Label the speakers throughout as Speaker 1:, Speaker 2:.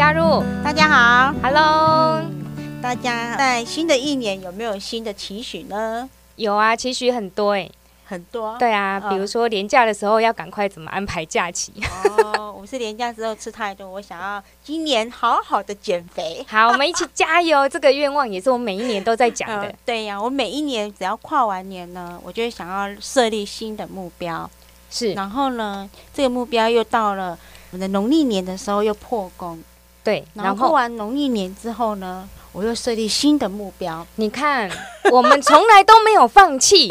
Speaker 1: 加入。
Speaker 2: 大家好
Speaker 1: ，Hello，
Speaker 2: 大家在新的一年有没有新的期许呢？
Speaker 1: 有啊，期许很多哎，
Speaker 2: 很多。
Speaker 1: 对啊，比如说年假的时候要赶快怎么安排假期。
Speaker 2: 哦，我是年假之后吃太多，我想要今年好好的减肥。
Speaker 1: 好，我们一起加油！这个愿望也是我每一年都在讲的。
Speaker 2: 对呀，我每一年只要跨完年呢，我就会想要设立新的目标。
Speaker 1: 是，
Speaker 2: 然后呢，这个目标又到了我们的农历年的时候又破功。
Speaker 1: 对，
Speaker 2: 然后过完农历年之后呢，我又设立新的目标。
Speaker 1: 你看，我们从来都没有放弃，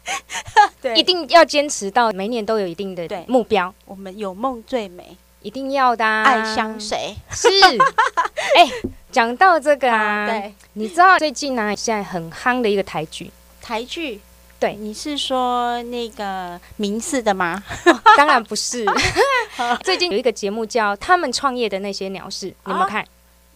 Speaker 1: 对，一定要坚持到每年都有一定的目标。
Speaker 2: 我们有梦最美，
Speaker 1: 一定要的。
Speaker 2: 爱相随
Speaker 1: 是。哎，讲到这个啊，对，你知道最近呢，现在很夯的一个台剧，
Speaker 2: 台剧。
Speaker 1: 对，
Speaker 2: 你是说那个名次的吗？
Speaker 1: 当然不是。最近有一个节目叫《他们创业的那些鸟事》，你有没有看？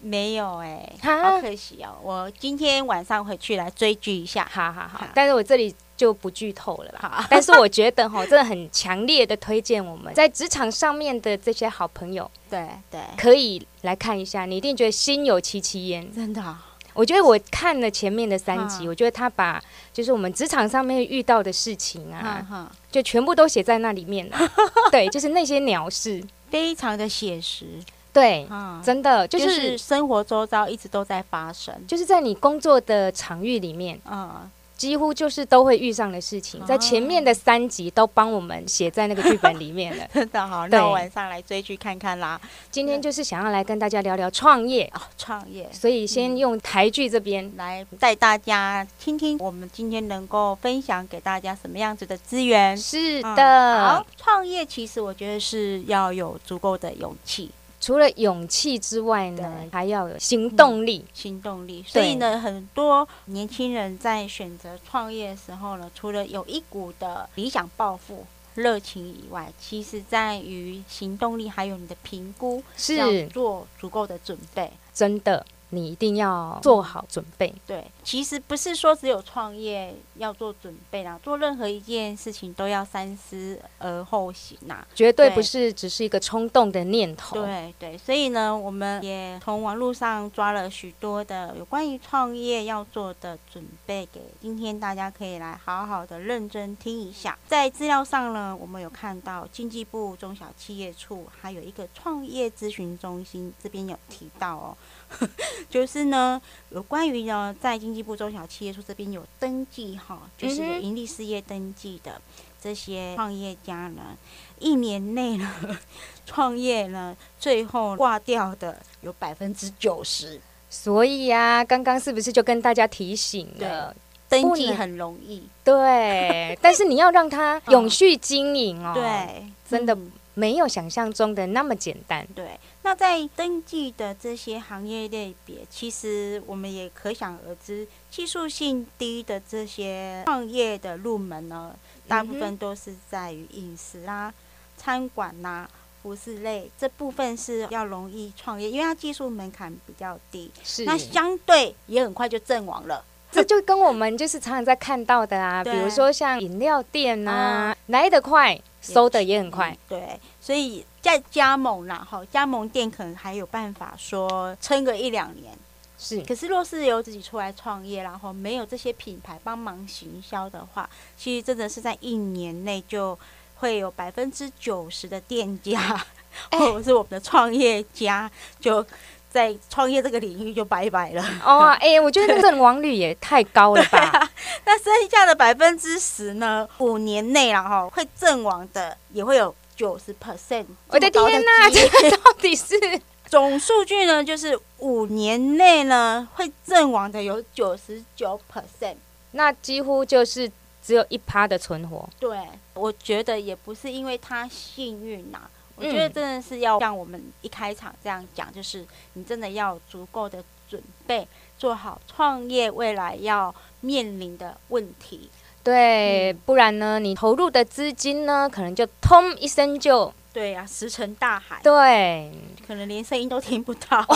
Speaker 2: 没有哎，好可惜哦。我今天晚上回去来追剧一下。
Speaker 1: 好好好，但是我这里就不剧透了啦。但是我觉得哈，真的很强烈的推荐我们在职场上面的这些好朋友，
Speaker 2: 对对，
Speaker 1: 可以来看一下，你一定觉得心有戚戚焉，
Speaker 2: 真的。
Speaker 1: 我觉得我看了前面的三集，我觉得他把就是我们职场上面遇到的事情啊，就全部都写在那里面了。对，就是那些鸟事，
Speaker 2: 非常的写实。
Speaker 1: 对，真的
Speaker 2: 就是生活周遭一直都在发生，
Speaker 1: 就是在你工作的场域里面。嗯。几乎就是都会遇上的事情，在前面的三集都帮我们写在那个剧本里面了。
Speaker 2: 真 的好，那我晚上来追剧看看啦。
Speaker 1: 今天就是想要来跟大家聊聊创业
Speaker 2: 啊，创业。
Speaker 1: 所以先用台剧这边
Speaker 2: 来带大家听听，我们今天能够分享给大家什么样子的资源？
Speaker 1: 是的，
Speaker 2: 好，创业其实我觉得是要有足够的勇气。
Speaker 1: 除了勇气之外呢，还要有行动力。
Speaker 2: 行动力，所以呢，很多年轻人在选择创业的时候呢，除了有一股的理想抱负、热情以外，其实在于行动力，还有你的评估，是要做足够的准备。
Speaker 1: 真的。你一定要做好准备。
Speaker 2: 对，其实不是说只有创业要做准备啦，做任何一件事情都要三思而后行呐，
Speaker 1: 绝对不是只是一个冲动的念头。
Speaker 2: 对对，所以呢，我们也从网络上抓了许多的有关于创业要做的准备，给今天大家可以来好好的认真听一下。在资料上呢，我们有看到经济部中小企业处还有一个创业咨询中心，这边有提到哦。就是呢，有关于呢，在经济部中小企业处这边有登记哈，就是有盈利事业登记的这些创业家呢，一年内呢 创业呢，最后挂掉的有百分之九十。
Speaker 1: 所以呀，刚刚是不是就跟大家提醒了，
Speaker 2: 登记很容易，
Speaker 1: 对，但是你要让它 永续经营哦，
Speaker 2: 对，
Speaker 1: 真的。没有想象中的那么简单。
Speaker 2: 对，那在登记的这些行业类别，其实我们也可想而知，技术性低的这些创业的入门呢，大部分都是在于饮食啊、餐馆呐、服饰类这部分是要容易创业，因为它技术门槛比较低，
Speaker 1: 是
Speaker 2: 那相对也很快就阵亡了。
Speaker 1: 这就跟我们就是常常在看到的啊，比如说像饮料店啊，来得快。收的也很快，
Speaker 2: 对，所以在加盟啦，哈，加盟店可能还有办法说撑个一两年，
Speaker 1: 是。
Speaker 2: 可是若是由自己出来创业，然后没有这些品牌帮忙行销的话，其实真的是在一年内就会有百分之九十的店家，或者是我们的创业家就。在创业这个领域就拜拜了哦，
Speaker 1: 哎，我觉得阵亡率也太高了吧？
Speaker 2: 那剩下的百分之十呢？五年内然后会阵亡的也会有九十 percent。
Speaker 1: 我的天哪，这到底是
Speaker 2: 总数据呢？就是五年内呢会阵亡的有九十九 percent，
Speaker 1: 那几乎就是只有一趴的存活。
Speaker 2: 对，我觉得也不是因为他幸运呐。我觉得真的是要像我们一开场这样讲，就是你真的要足够的准备，做好创业未来要面临的问题。
Speaker 1: 对，不然呢，你投入的资金呢，可能就通一声就
Speaker 2: 对呀，石沉大海。
Speaker 1: 对，
Speaker 2: 可能连声音都听不到。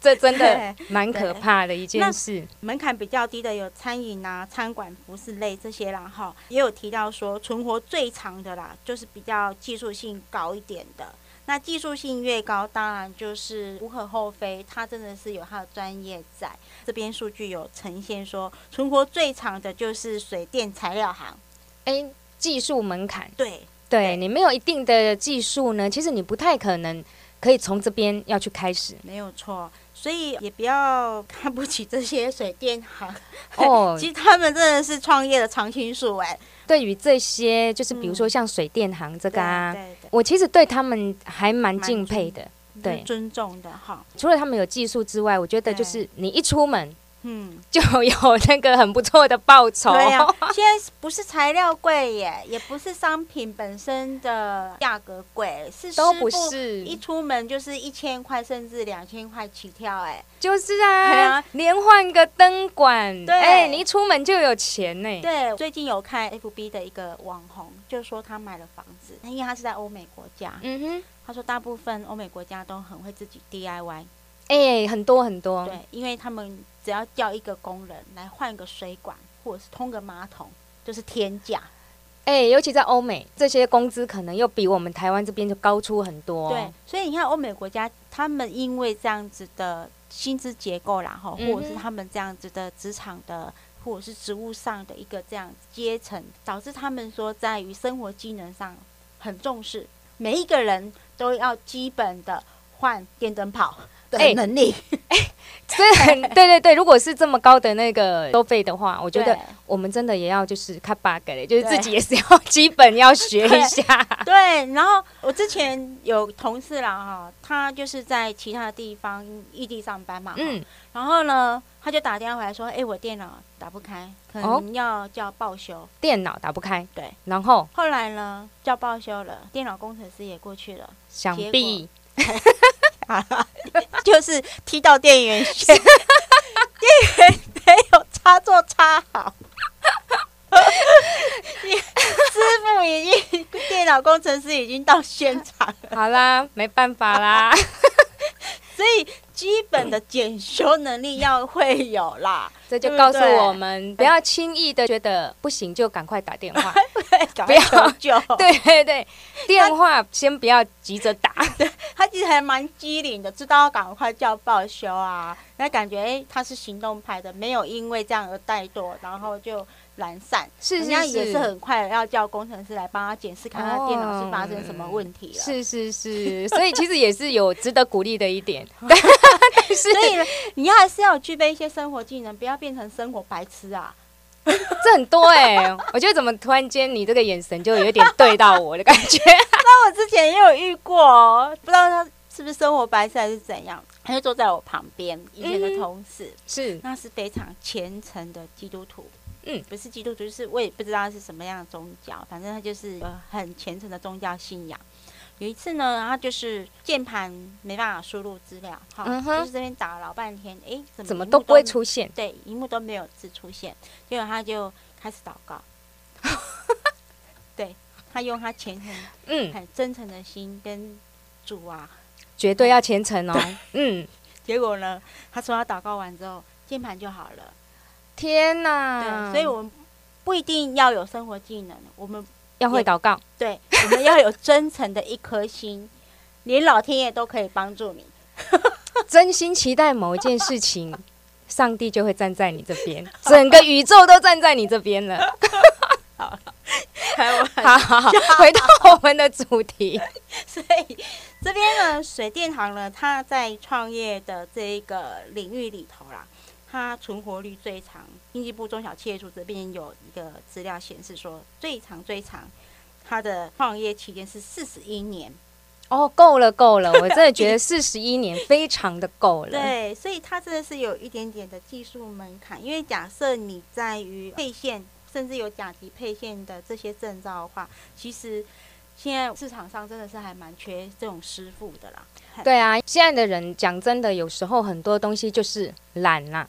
Speaker 1: 这真的蛮可怕的一件事。
Speaker 2: 门槛比较低的有餐饮啊、餐馆、服饰类这些啦，哈，也有提到说存活最长的啦，就是比较技术性高一点的，那技术性越高，当然就是无可厚非，它真的是有它的专业在。这边数据有呈现说，存活最长的就是水电材料行。
Speaker 1: 哎，技术门槛，
Speaker 2: 对，
Speaker 1: 对你没有一定的技术呢，其实你不太可能可以从这边要去开始。
Speaker 2: 没有错。所以也不要看不起这些水电行哦，其实他们真的是创业的常青树哎。
Speaker 1: 对于这些，就是比如说像水电行这个啊，我其实对他们还蛮敬佩的，
Speaker 2: 对，尊重的哈。
Speaker 1: 除了他们有技术之外，我觉得就是你一出门。嗯，就有那个很不错的报酬。
Speaker 2: 对呀，现在不是材料贵耶，也不是商品本身的价格贵，是
Speaker 1: 都不是。
Speaker 2: 一出门就是一千块，甚至两千块起跳，哎，
Speaker 1: 就是啊，连换个灯管，哎，你一出门就有钱呢。
Speaker 2: 对，最近有看 FB 的一个网红，就说他买了房子，因为他是在欧美国家，嗯哼，他说大部分欧美国家都很会自己 DIY。
Speaker 1: 哎，很多很多。
Speaker 2: 对，因为他们只要叫一个工人来换个水管，或者是通个马桶，就是天价。
Speaker 1: 哎，尤其在欧美，这些工资可能又比我们台湾这边就高出很多。
Speaker 2: 对，所以你看欧美国家，他们因为这样子的薪资结构然后或者是他们这样子的职场的，或者是职务上的一个这样阶层，导致他们说在于生活技能上很重视，每一个人都要基本的换电灯泡。哎，能力。哎，
Speaker 1: 所以对对对，如果是这么高的那个收费的话，我觉得我们真的也要就是看 bug 嘞，就是自己也是要基本要学一下。
Speaker 2: 对，然后我之前有同事啦哈，他就是在其他地方异地上班嘛，嗯，然后呢，他就打电话回来说，哎，我电脑打不开，可能要叫报修。
Speaker 1: 电脑打不开，
Speaker 2: 对，
Speaker 1: 然后？
Speaker 2: 后来呢，叫报修了，电脑工程师也过去了，
Speaker 1: 想必。
Speaker 2: 就是踢到电源线，电源没有插座插好，师傅已经电脑工程师已经到现场了。
Speaker 1: 好啦，没办法啦。
Speaker 2: 所以基本的检修能力要会有啦，
Speaker 1: 这就告诉我们不要轻易的觉得不行就赶快打电话，
Speaker 2: 不要救。
Speaker 1: 对 对对，电话先不要急着打。
Speaker 2: 对他其实还蛮机灵的，知道要赶快叫报修啊。那感觉哎，他是行动派的，没有因为这样而怠惰，然后就。懒散，是人家也是很快要叫工程师来帮他检视，看他电脑是发生什么问题了。
Speaker 1: 是是是，所以其实也是有值得鼓励的一点。
Speaker 2: 所以你要还是要具备一些生活技能，不要变成生活白痴啊。
Speaker 1: 这很多哎，我觉得怎么突然间你这个眼神就有点对到我的感觉。
Speaker 2: 那我之前也有遇过，不知道他是不是生活白痴还是怎样，他就坐在我旁边，以前的同事
Speaker 1: 是，
Speaker 2: 那是非常虔诚的基督徒。嗯，不是基督徒，就是我也不知道是什么样的宗教，反正他就是呃很虔诚的宗教信仰。有一次呢，他就是键盘没办法输入资料，好，就是这边打了老半天，哎，
Speaker 1: 怎么都不会出现？
Speaker 2: 对，荧幕都没有字出现，结果他就开始祷告。对他用他虔诚、嗯，很真诚的心跟主啊，
Speaker 1: 绝对要虔诚哦。嗯，
Speaker 2: 结果呢，他说他祷告完之后，键盘就好了。
Speaker 1: 天呐！
Speaker 2: 对，所以我们不一定要有生活技能，我们
Speaker 1: 要会祷告。
Speaker 2: 对，我们要有真诚的一颗心，连老天爷都可以帮助你。
Speaker 1: 真心期待某一件事情，上帝就会站在你这边，整个宇宙都站在你这边了。
Speaker 2: 好，
Speaker 1: 好好好，回到我们的主题。
Speaker 2: 所以这边呢，水电行呢，它在创业的这一个领域里头啦。它存活率最长，经济部中小企业处这边有一个资料显示说，最长最长，它的创业期间是四十一年。
Speaker 1: 哦，够了够了，我真的觉得四十一年非常的够了。
Speaker 2: 对，所以它真的是有一点点的技术门槛，因为假设你在于配线，甚至有甲级配线的这些证照的话，其实现在市场上真的是还蛮缺这种师傅的啦。
Speaker 1: 对啊，现在的人讲真的，有时候很多东西就是懒啦。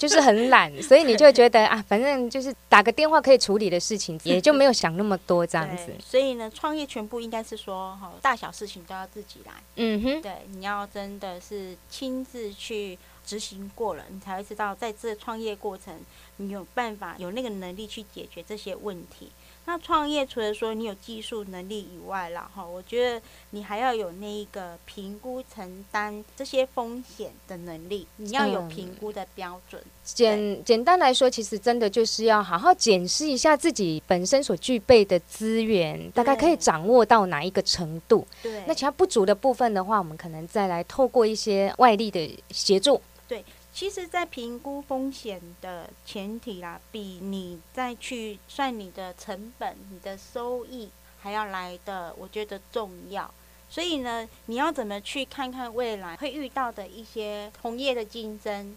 Speaker 1: 就是很懒，所以你就觉得啊，反正就是打个电话可以处理的事情，也就没有想那么多这样子。
Speaker 2: 所以呢，创业全部应该是说，大小事情都要自己来。嗯哼，对，你要真的是亲自去执行过了，你才会知道在这创业过程，你有办法有那个能力去解决这些问题。那创业除了说你有技术能力以外啦，哈，我觉得你还要有那一个评估承担这些风险的能力，你要有评估的标准。
Speaker 1: 简简单来说，其实真的就是要好好检视一下自己本身所具备的资源，大概可以掌握到哪一个程度。
Speaker 2: 对，
Speaker 1: 那其他不足的部分的话，我们可能再来透过一些外力的协助。
Speaker 2: 对。其实，在评估风险的前提啦，比你再去算你的成本、你的收益还要来的，我觉得重要。所以呢，你要怎么去看看未来会遇到的一些同业的竞争，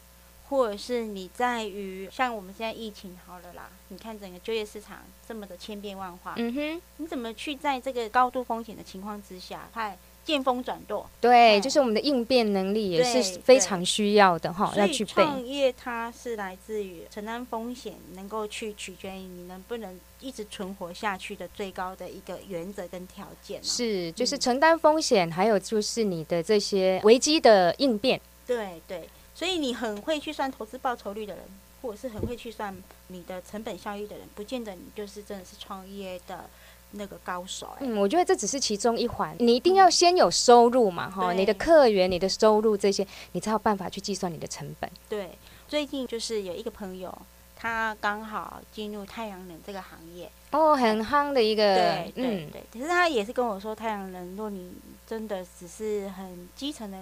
Speaker 2: 或者是你在于像我们现在疫情好了啦，你看整个就业市场这么的千变万化，
Speaker 1: 嗯哼，
Speaker 2: 你怎么去在这个高度风险的情况之下，快？见风转舵，
Speaker 1: 对，就是我们的应变能力也是非常需要的哈，要去备。
Speaker 2: 创业它是来自于承担风险，能够去取决于你能不能一直存活下去的最高的一个原则跟条件。
Speaker 1: 是，就是承担风险，还有就是你的这些危机的应变。
Speaker 2: 对对，所以你很会去算投资报酬率的人，或者是很会去算你的成本效益的人，不见得你就是真的是创业的。那个高手，
Speaker 1: 嗯，我觉得这只是其中一环，你一定要先有收入嘛，哈，你的客源、你的收入这些，你才有办法去计算你的成本。
Speaker 2: 对，最近就是有一个朋友，他刚好进入太阳能这个行业，
Speaker 1: 哦，很夯的一个，
Speaker 2: 对对对，可是他也是跟我说，太阳能，如果你真的只是很基层的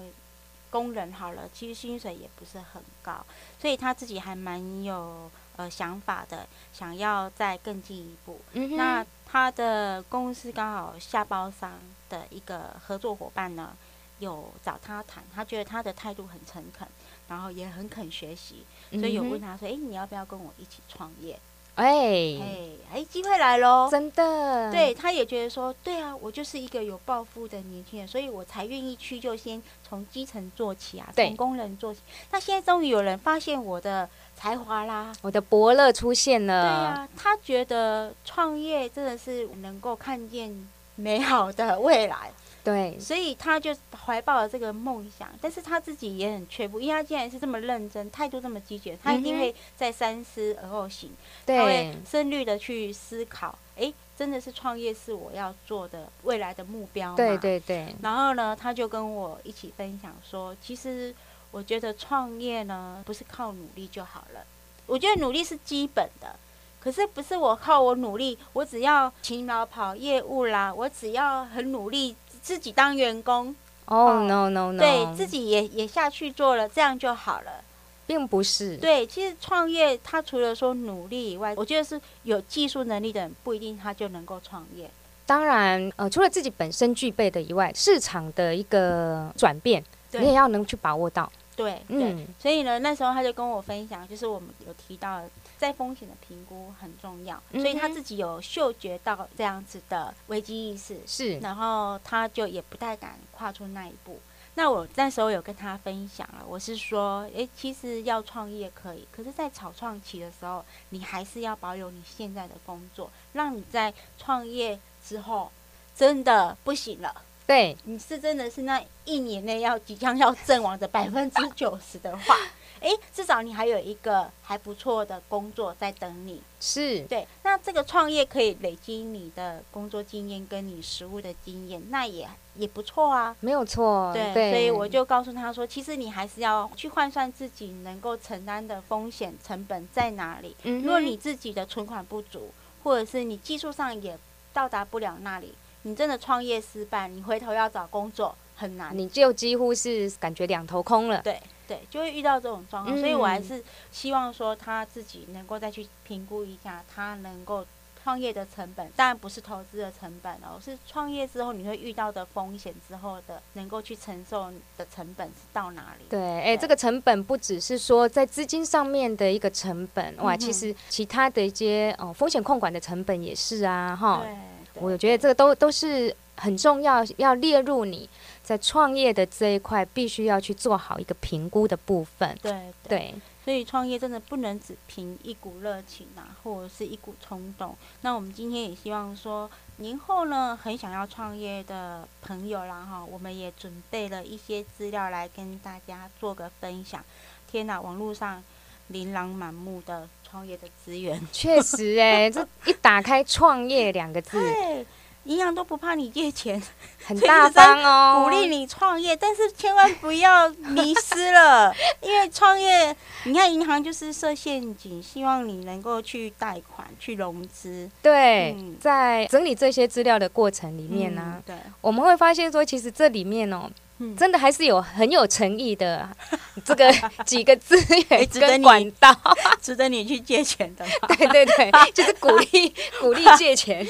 Speaker 2: 工人好了，其实薪水也不是很高，所以他自己还蛮有。呃，想法的想要再更进一步，那他的公司刚好下包商的一个合作伙伴呢，有找他谈，他觉得他的态度很诚恳，然后也很肯学习，所以有问他说：“哎，你要不要跟我一起创业？”
Speaker 1: 哎
Speaker 2: 哎哎，机会来喽！
Speaker 1: 真的，
Speaker 2: 对，他也觉得说，对啊，我就是一个有抱负的年轻人，所以我才愿意去，就先从基层做起啊，从工人做起。那现在终于有人发现我的才华啦，
Speaker 1: 我的伯乐出现了。
Speaker 2: 对啊，他觉得创业真的是能够看见美好的未来。
Speaker 1: 对，
Speaker 2: 所以他就怀抱了这个梦想，但是他自己也很却步，因为他既然是这么认真，态度这么积极，他一定会在三思而后行，他会深虑的去思考，哎，真的是创业是我要做的未来的目标吗？
Speaker 1: 对对对。
Speaker 2: 然后呢，他就跟我一起分享说，其实我觉得创业呢，不是靠努力就好了，我觉得努力是基本的，可是不是我靠我努力，我只要勤劳跑业务啦，我只要很努力。自己当员工
Speaker 1: 哦，no no no，
Speaker 2: 对自己也也下去做了，这样就好了，
Speaker 1: 并不是。
Speaker 2: 对，其实创业，他除了说努力以外，我觉得是有技术能力的人不一定他就能够创业。
Speaker 1: 当然，呃，除了自己本身具备的以外，市场的一个转变，你也要能去把握到。
Speaker 2: 对，嗯，所以呢，那时候他就跟我分享，就是我们有提到。在风险的评估很重要，所以他自己有嗅觉到这样子的危机意识，
Speaker 1: 是，
Speaker 2: 然后他就也不太敢跨出那一步。那我那时候有跟他分享了，我是说，诶，其实要创业可以，可是，在草创期的时候，你还是要保有你现在的工作，让你在创业之后真的不行了，
Speaker 1: 对，
Speaker 2: 你是真的是那一年内要即将要阵亡的百分之九十的话。哎，至少你还有一个还不错的工作在等你，
Speaker 1: 是
Speaker 2: 对。那这个创业可以累积你的工作经验跟你实务的经验，那也也不错啊。
Speaker 1: 没有错，
Speaker 2: 对。所以我就告诉他说，其实你还是要去换算自己能够承担的风险成本在哪里。如果你自己的存款不足，或者是你技术上也到达不了那里，你真的创业失败，你回头要找工作很难，
Speaker 1: 你就几乎是感觉两头空了。
Speaker 2: 对。对，就会遇到这种状况，所以我还是希望说他自己能够再去评估一下，他能够创业的成本，当然不是投资的成本哦，是创业之后你会遇到的风险之后的能够去承受的成本是到哪里？
Speaker 1: 对，哎，这个成本不只是说在资金上面的一个成本，哇，其实其他的一些哦风险控管的成本也是啊，哈，我觉得这个都都是很重要，要列入你。在创业的这一块，必须要去做好一个评估的部分。
Speaker 2: 对
Speaker 1: 对，
Speaker 2: 所以创业真的不能只凭一股热情啊，或者是一股冲动。那我们今天也希望说，年后呢，很想要创业的朋友啦，哈，我们也准备了一些资料来跟大家做个分享。天哪，网络上琳琅满目的创业的资源，
Speaker 1: 确实哎，这一打开“创业”两个字，
Speaker 2: 对。银行都不怕你借钱，
Speaker 1: 很 大方哦，
Speaker 2: 鼓励你创业，但是千万不要迷失了，因为创业，你看银行就是设陷阱，希望你能够去贷款、去融资。
Speaker 1: 对，在整理这些资料的过程里面呢，
Speaker 2: 对，
Speaker 1: 我们会发现说，其实这里面哦。真的还是有很有诚意的，这个 几个资源跟管道，
Speaker 2: 值得你去借钱的。
Speaker 1: 对对对，就是鼓励鼓励借钱。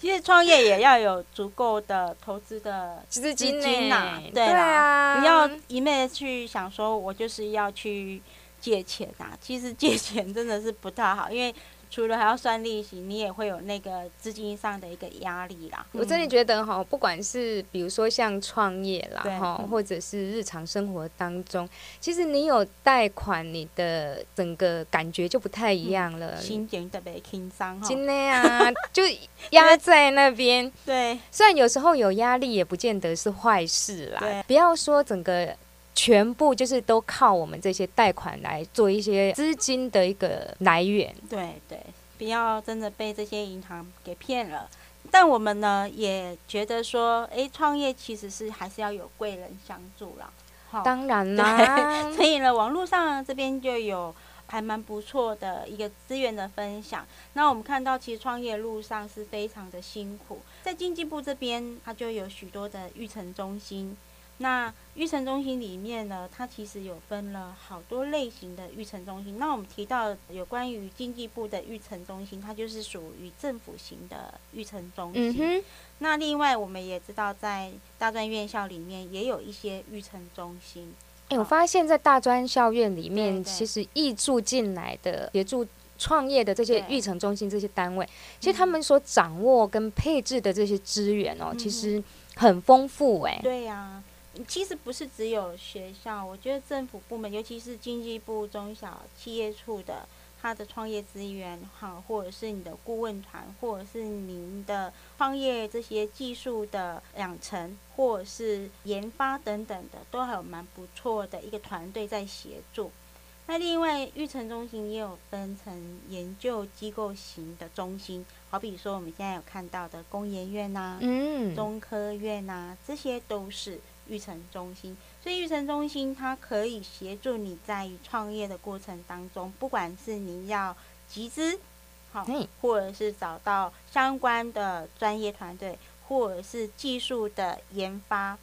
Speaker 2: 其实创业也要有足够的投资的
Speaker 1: 资金
Speaker 2: 呐，
Speaker 1: 对啊，
Speaker 2: 不要一昧去想说我就是要去借钱啊。其实借钱真的是不太好，因为。除了还要算利息，你也会有那个资金上的一个压力啦。
Speaker 1: 我真的觉得哈，不管是比如说像创业啦哈，或者是日常生活当中，其实你有贷款，你的整个感觉就不太一样了，
Speaker 2: 心情特别轻松哈。
Speaker 1: 真的啊，就压在那边。
Speaker 2: 对，
Speaker 1: 虽然有时候有压力，也不见得是坏事啦。不要说整个。全部就是都靠我们这些贷款来做一些资金的一个来源。
Speaker 2: 对对，不要真的被这些银行给骗了。但我们呢也觉得说，哎，创业其实是还是要有贵人相助
Speaker 1: 啦。当然啦。
Speaker 2: 所以呢，网络上这边就有还蛮不错的一个资源的分享。那我们看到，其实创业路上是非常的辛苦。在经济部这边，它就有许多的育成中心。那育成中心里面呢，它其实有分了好多类型的育成中心。那我们提到有关于经济部的育成中心，它就是属于政府型的育成中心。嗯那另外我们也知道，在大专院校里面也有一些育成中心。
Speaker 1: 哎，我发现，在大专校院里面，其实易住进来的协助创业的这些育成中心这些单位，其实他们所掌握跟配置的这些资源哦，其实很丰富。哎，
Speaker 2: 对呀。其实不是只有学校，我觉得政府部门，尤其是经济部中小企业处的，它的创业资源，好，或者是你的顾问团，或者是您的创业这些技术的养成，或者是研发等等的，都还有蛮不错的一个团队在协助。那另外，育成中心也有分成研究机构型的中心，好比说我们现在有看到的工研院呐，嗯，中科院呐，这些都是。育成中心，所以育成中心它可以协助你在创业的过程当中，不管是你要集资，好，或者是找到相关的专业团队，或者是技术的研发，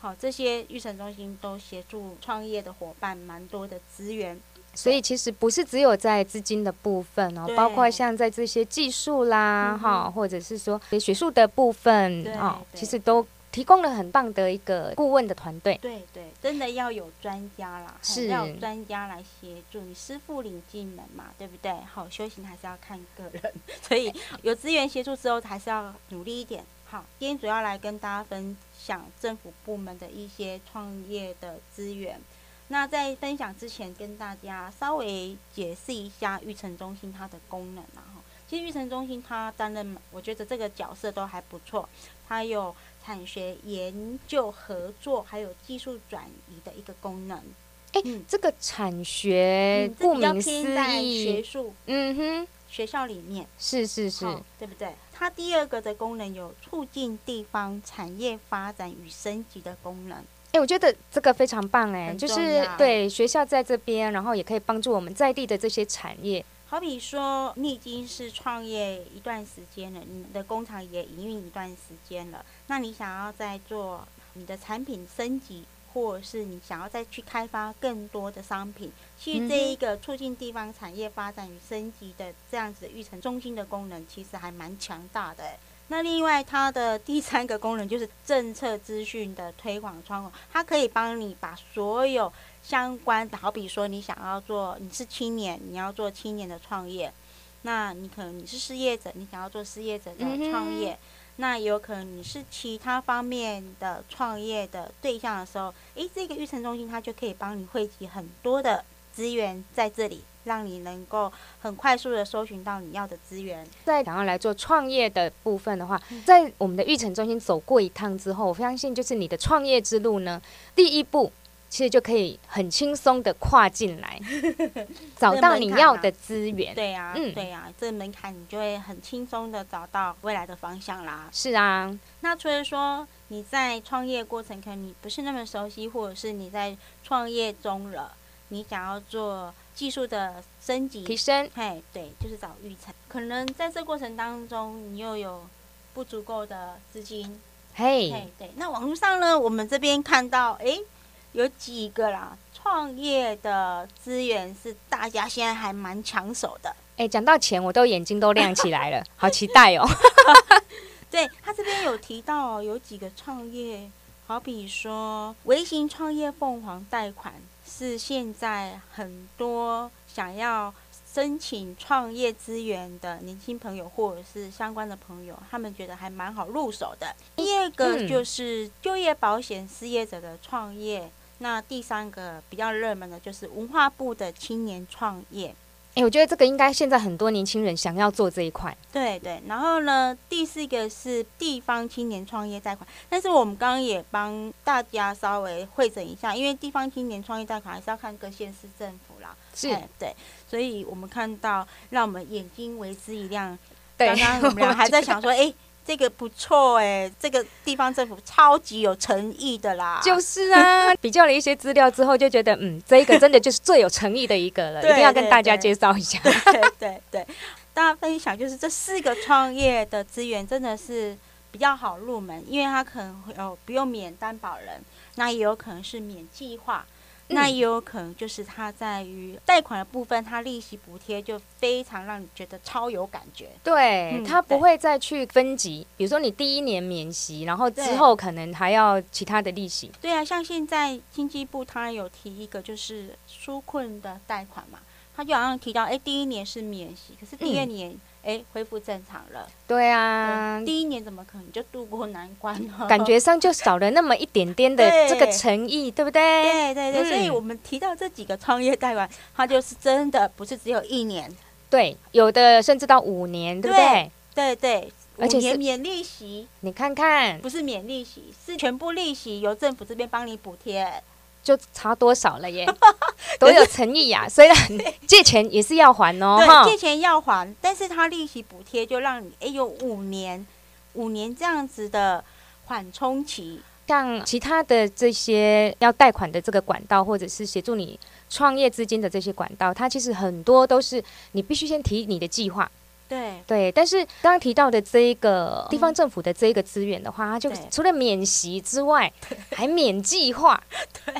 Speaker 2: 好，这些育成中心都协助创业的伙伴蛮多的资源。
Speaker 1: 所以其实不是只有在资金的部分哦，包括像在这些技术啦，哈，或者是说学术的部分哦，其实都。提供了很棒的一个顾问的团队，
Speaker 2: 对对，真的要有专家啦，是要有专家来协助你，师傅领进门嘛，对不对？好，修行还是要看个人，所以有资源协助之后，还是要努力一点。好，今天主要来跟大家分享政府部门的一些创业的资源。那在分享之前，跟大家稍微解释一下育成中心它的功能啊。哈，其实育成中心它担任，我觉得这个角色都还不错，它有。产学研究合作，还有技术转移的一个功能。
Speaker 1: 哎，这个产学顾名思义，
Speaker 2: 学术，嗯哼，学校里面
Speaker 1: 是是是，
Speaker 2: 对不对？它第二个的功能有促进地方产业发展与升级的功能。
Speaker 1: 哎，我觉得这个非常棒哎，就是对学校在这边，然后也可以帮助我们在地的这些产业。
Speaker 2: 好比说，你已经是创业一段时间了，你的工厂也营运一段时间了，那你想要再做你的产品升级，或者是你想要再去开发更多的商品，其实这一个促进地方产业发展与升级的这样子的育成中心的功能，其实还蛮强大的。那另外，它的第三个功能就是政策资讯的推广窗口，它可以帮你把所有。相关的，好比说你想要做，你是青年，你要做青年的创业，那你可能你是失业者，你想要做失业者的创业，那有可能你是其他方面的创业的对象的时候，诶，这个育成中心它就可以帮你汇集很多的资源在这里，让你能够很快速的搜寻到你要的资源。
Speaker 1: 在想要来做创业的部分的话，在我们的育成中心走过一趟之后，我相信就是你的创业之路呢，第一步。其实就可以很轻松的跨进来，找到你要的资源。
Speaker 2: 对呀，嗯，对呀，这门槛你就会很轻松的找到未来的方向啦。
Speaker 1: 是啊，
Speaker 2: 那除了说你在创业过程可能你不是那么熟悉，或者是你在创业中了，你想要做技术的升级
Speaker 1: 提升，
Speaker 2: 嘿，对，就是找育成。可能在这过程当中，你又有不足够的资金，
Speaker 1: 嘿，
Speaker 2: 对。那网络上呢，我们这边看到，哎。有几个啦，创业的资源是大家现在还蛮抢手的。
Speaker 1: 哎，讲到钱，我都眼睛都亮起来了，好期待哦。
Speaker 2: 对他这边有提到有几个创业，好比说微型创业凤凰贷款，是现在很多想要申请创业资源的年轻朋友或者是相关的朋友，他们觉得还蛮好入手的。第二个就是就业保险失业者的创业。那第三个比较热门的就是文化部的青年创业，
Speaker 1: 哎，我觉得这个应该现在很多年轻人想要做这一块。
Speaker 2: 对对，然后呢，第四个是地方青年创业贷款，但是我们刚刚也帮大家稍微会诊一下，因为地方青年创业贷款还是要看各县市政府啦。
Speaker 1: 是，
Speaker 2: 对，所以我们看到让我们眼睛为之一亮。
Speaker 1: 对，
Speaker 2: 刚刚我们俩还在想说，哎。这个不错哎，这个地方政府超级有诚意的啦。
Speaker 1: 就是啊，比较了一些资料之后，就觉得嗯，这个真的就是最有诚意的一个了，一定要跟大家介绍一下。
Speaker 2: 对对对，大家分享就是这四个创业的资源真的是比较好入门，因为它可能会有不用免担保人，那也有可能是免计划。那也有可能就是它在于贷款的部分，它利息补贴就非常让你觉得超有感觉。
Speaker 1: 对，它不会再去分级，比如说你第一年免息，然后之后可能还要其他的利息。
Speaker 2: 对啊，像现在经济部它有提一个就是纾困的贷款嘛，它就好像提到，哎，第一年是免息，可是第二年。哎，恢复正常了。
Speaker 1: 对啊，
Speaker 2: 第一年怎么可能就度过难关呢？
Speaker 1: 感觉上就少了那么一点点的 这个诚意，对不对？
Speaker 2: 对对对，所以我们提到这几个创业贷款，它就是真的不是只有一年，
Speaker 1: 对，有的甚至到五年，对不对？
Speaker 2: 对对，而且是免利息。
Speaker 1: 你看看，
Speaker 2: 不是免利息，是全部利息由政府这边帮你补贴。
Speaker 1: 就差多少了耶？多有诚意呀。虽然借钱也是要还哦，
Speaker 2: 对，借钱要还，但是他利息补贴就让你哎有五年，五年这样子的缓冲期。
Speaker 1: 像其他的这些要贷款的这个管道，或者是协助你创业资金的这些管道，它其实很多都是你必须先提你的计划。
Speaker 2: 对
Speaker 1: 对，但是刚刚提到的这一个地方政府的这一个资源的话，它就除了免息之外，还免计划，
Speaker 2: 对，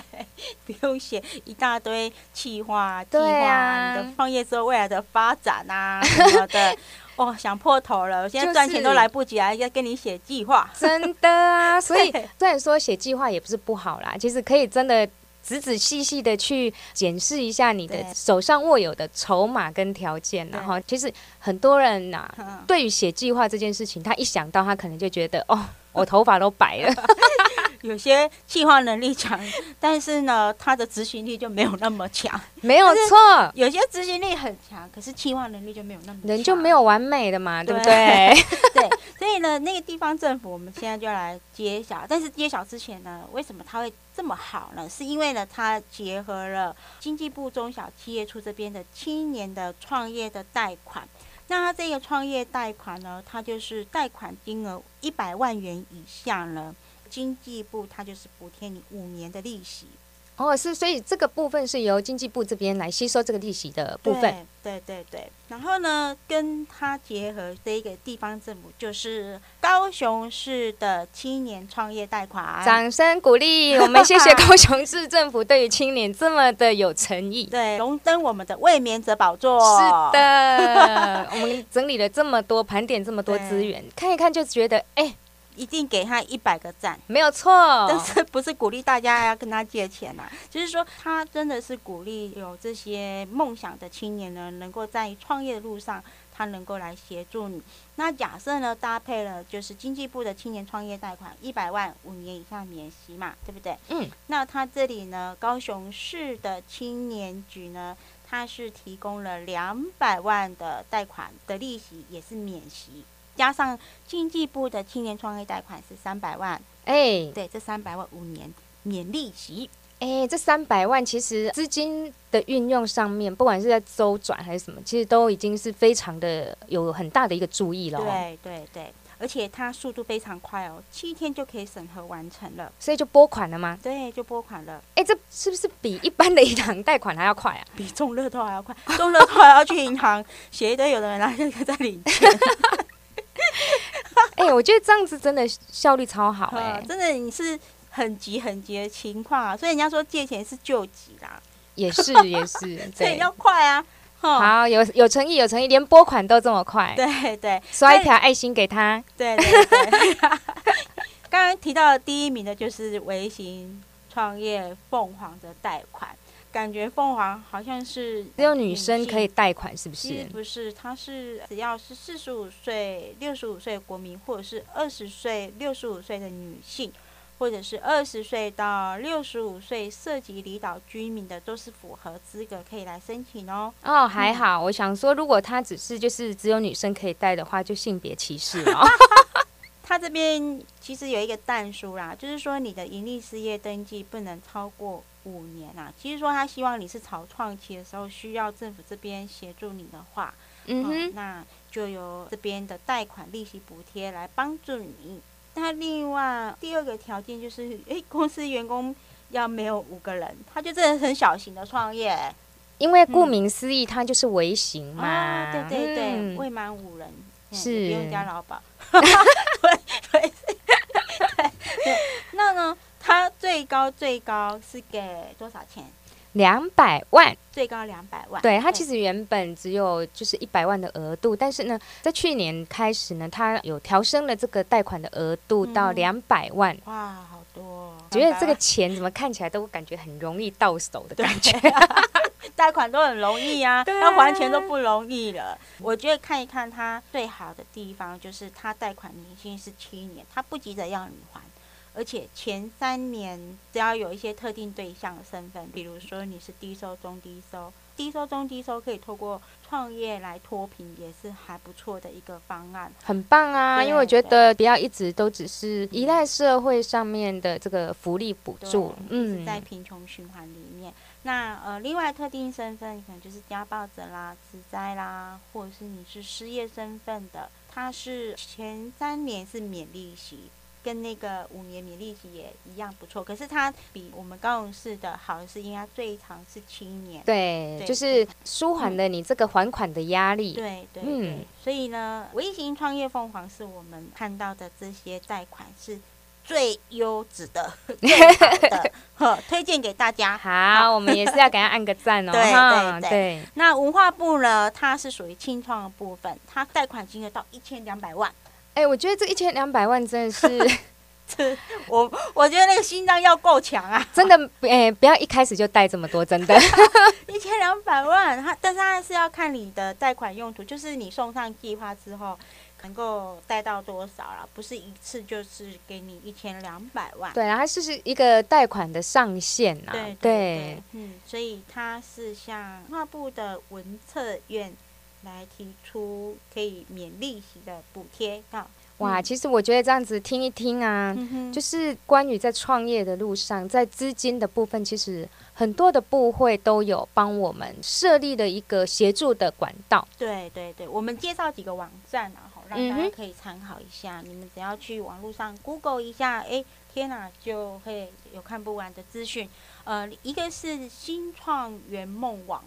Speaker 2: 不用写一大堆计划计划，你的创业之后未来的发展啊 什么的，哦，想破头了，我现在赚钱都来不及啊，要跟你写计划，
Speaker 1: 真的啊，所以虽然说写计划也不是不好啦，其实可以真的。仔仔细细的去检视一下你的手上握有的筹码跟条件，然后其实很多人呐，对于写计划这件事情，他一想到他可能就觉得哦，我头发都白了。
Speaker 2: 有些计划能力强，但是呢，他的执行力就没有那么强。
Speaker 1: 没有错，
Speaker 2: 有些执行力很强，可是计划能力就没有那么。
Speaker 1: 人就没有完美的嘛，对不对？
Speaker 2: 对，所以呢，那个地方政府，我们现在就来揭晓。但是揭晓之前呢，为什么他会这么好呢？是因为呢，它结合了经济部中小企业处这边的青年的创业的贷款。那它这个创业贷款呢，它就是贷款金额一百万元以下呢。经济部它就是补贴你五年的利息
Speaker 1: 哦，是，所以这个部分是由经济部这边来吸收这个利息的部分。
Speaker 2: 对对对，然后呢，跟它结合这一个地方政府，就是高雄市的青年创业贷款，
Speaker 1: 掌声鼓励，我们谢谢 高雄市政府对于青年这么的有诚意，
Speaker 2: 对，荣登我们的卫冕者宝座。
Speaker 1: 是的，我们整理了这么多，盘点这么多资源，看一看就觉得，哎。
Speaker 2: 一定给他一百个赞，
Speaker 1: 没有错。
Speaker 2: 但是不是鼓励大家要跟他借钱呐？就是说，他真的是鼓励有这些梦想的青年呢，能够在创业的路上，他能够来协助你。那假设呢，搭配了就是经济部的青年创业贷款一百万，五年以下免息嘛，对不对？
Speaker 1: 嗯。
Speaker 2: 那他这里呢，高雄市的青年局呢，他是提供了两百万的贷款的利息，也是免息。加上经济部的青年创业贷款是三百万，
Speaker 1: 哎，
Speaker 2: 对，这三百万五年免利息，
Speaker 1: 哎，这三百万其实资金的运用上面，不管是在周转还是什么，其实都已经是非常的有很大的一个注意了。
Speaker 2: 对对对，而且它速度非常快哦，七天就可以审核完成了。
Speaker 1: 所以就拨款了吗？
Speaker 2: 对，就拨款了。
Speaker 1: 哎，这是不是比一般的银行贷款还要快啊？
Speaker 2: 比中乐透还要快，中乐透还要去银行 写一堆，有的人拿这个在领钱。
Speaker 1: 哎，我觉得这样子真的效率超好哎，
Speaker 2: 真的你是。很急很急的情况啊，所以人家说借钱是救急啦，
Speaker 1: 也是 也是，
Speaker 2: 所以要快啊。
Speaker 1: 好，有有诚意有诚意，连拨款都这么快。
Speaker 2: 对对，
Speaker 1: 刷一条爱心给他。
Speaker 2: 对对对。刚刚提到的第一名的就是微型创业凤凰的贷款，感觉凤凰好像是
Speaker 1: 只有女生可以贷款，是不是？
Speaker 2: 不是，它是只要是四十五岁、六十五岁国民，或者是二十岁、六十五岁的女性。或者是二十岁到六十五岁涉及离岛居民的，都是符合资格可以来申请哦。
Speaker 1: 哦，还好，我想说，如果他只是就是只有女生可以贷的话，就性别歧视了。
Speaker 2: 他这边其实有一个淡书啦，就是说你的盈利事业登记不能超过五年啊。其实说他希望你是草创期的时候需要政府这边协助你的话，嗯哼，那就由这边的贷款利息补贴来帮助你。那另外第二个条件就是，哎，公司员工要没有五个人，他就真的很小型的创业，
Speaker 1: 因为顾名思义，它就是微型嘛。
Speaker 2: 对对对，未满五人
Speaker 1: 是
Speaker 2: 不用加劳保。对 对对，那呢，它最高最高是给多少钱？
Speaker 1: 两百万，
Speaker 2: 最高两百万。
Speaker 1: 对，它其实原本只有就是一百万的额度，但是呢，在去年开始呢，它有调升了这个贷款的额度到两百万。
Speaker 2: 哇，好多！
Speaker 1: 觉得这个钱怎么看起来都感觉很容易到手的感觉。
Speaker 2: 贷款都很容易啊，要还钱都不容易了。我觉得看一看它最好的地方，就是它贷款年限是七年，它不急着要你还。而且前三年只要有一些特定对象的身份，比如说你是低收、中低收、低收、中低收，可以透过创业来脱贫，也是还不错的一个方案。
Speaker 1: 很棒啊！因为我觉得不要一直都只是依赖社会上面的这个福利补助，
Speaker 2: 嗯，在贫穷循环里面。那呃，另外特定身份可能就是家暴者啦、自灾啦，或者是你是失业身份的，它是前三年是免利息。跟那个五年免利息也一样不错，可是它比我们高雄市的好的是，应该最长是七年。
Speaker 1: 对，就是舒缓了你这个还款的压力。
Speaker 2: 对对对，所以呢，微型创业凤凰是我们看到的这些贷款是最优质的、最好的，呵，推荐给大家。
Speaker 1: 好，我们也是要给他按个赞哦。
Speaker 2: 对对对。那文化部呢，它是属于清创的部分，它贷款金额到一千两百万。
Speaker 1: 哎，我觉得这一千两百万真的是，
Speaker 2: 这我我觉得那个心脏要够强啊！
Speaker 1: 真的，哎，不要一开始就贷这么多，真的。
Speaker 2: 一千两百万，他但是他是要看你的贷款用途，就是你送上计划之后能够贷到多少了，不是一次就是给你一千两百万。
Speaker 1: 对，它是是一个贷款的上限啊。
Speaker 2: 对对，嗯，所以它是像画部的文策院。来提出可以免利息的补贴啊！
Speaker 1: 哇，其实我觉得这样子听一听啊，就是关于在创业的路上，在资金的部分，其实很多的部会都有帮我们设立了一个协助的管道。
Speaker 2: 对对对，我们介绍几个网站啊，好让大家可以参考一下。你们只要去网络上 Google 一下，哎，天哪，就会有看不完的资讯。呃，一个是新创圆梦网。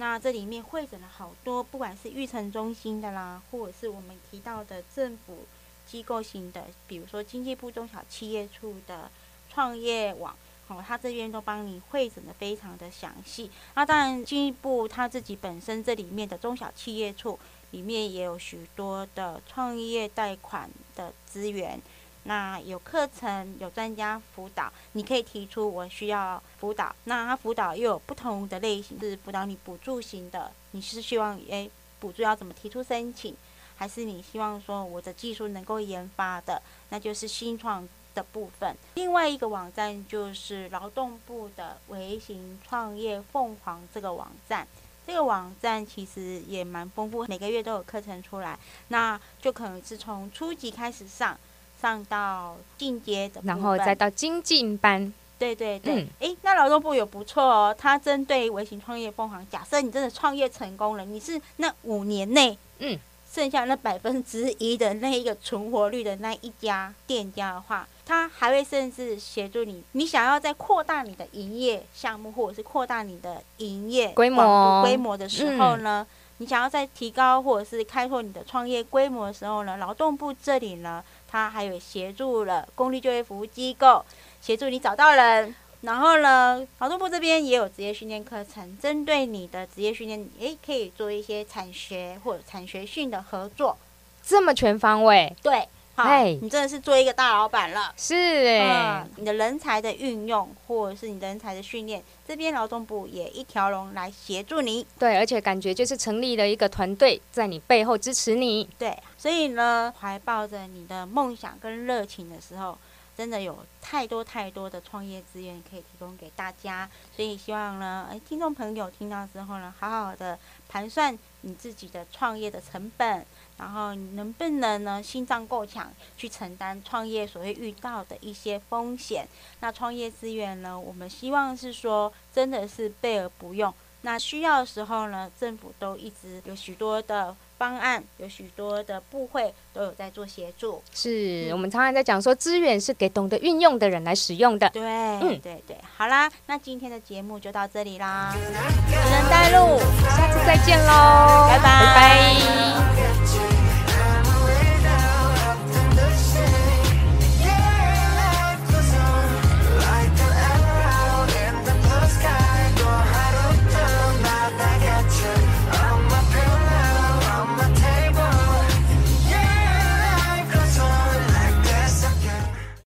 Speaker 2: 那这里面汇整了好多，不管是育成中心的啦，或者是我们提到的政府机构型的，比如说经济部中小企业处的创业网，哦，它这边都帮你汇整的非常的详细。那当然，经济部它自己本身这里面的中小企业处里面也有许多的创业贷款的资源。那有课程，有专家辅导，你可以提出我需要辅导。那他辅导又有不同的类型，是辅导你补助型的，你是希望诶补助要怎么提出申请，还是你希望说我的技术能够研发的，那就是新创的部分。另外一个网站就是劳动部的微型创业凤凰这个网站，这个网站其实也蛮丰富，每个月都有课程出来，那就可能是从初级开始上。上到进阶的，
Speaker 1: 然后再到精进班。
Speaker 2: 对对对。
Speaker 1: 嗯，
Speaker 2: 哎、那劳动部也不错哦，它针对微型创业凤凰，假设你真的创业成功了，你是那五年内，
Speaker 1: 嗯，
Speaker 2: 剩下那百分之一的那一个存活率的那一家店家的话，它还会甚至协助你，你想要再扩大你的营业项目，或者是扩大你的营业
Speaker 1: 规模。
Speaker 2: 规模的时候呢，你想要再提高或者是开拓你的创业规模的时候呢，劳动部这里呢，它还有协助了公立就业服务机构，协助你找到人。然后呢，劳动部这边也有职业训练课程，针对你的职业训练，诶，可以做一些产学或者产学训的合作。
Speaker 1: 这么全方位，
Speaker 2: 对，好
Speaker 1: 哎，
Speaker 2: 你真的是做一个大老板了。
Speaker 1: 是哎、
Speaker 2: 嗯，你的人才的运用或者是你的人才的训练，这边劳动部也一条龙来协助你。
Speaker 1: 对，而且感觉就是成立了一个团队在你背后支持你。
Speaker 2: 对，所以呢，怀抱着你的梦想跟热情的时候，真的有太多太多的创业资源可以提供给大家。所以希望呢，哎，听众朋友听到之后呢，好好的盘算你自己的创业的成本，然后能不能呢心脏够强，去承担创业所会遇到的一些风险。那创业资源呢，我们希望是说，真的是备而不用。那需要的时候呢，政府都一直有许多的方案，有许多的部会都有在做协助。
Speaker 1: 是、
Speaker 2: 嗯。
Speaker 1: 我们常常在讲说，资源是给懂得运用的人来使用的。
Speaker 2: 对，
Speaker 1: 嗯。
Speaker 2: 对对，好啦，那今天的节目就到这里啦，只能带路，
Speaker 1: 下次再见喽，
Speaker 2: 拜拜。
Speaker 1: 拜拜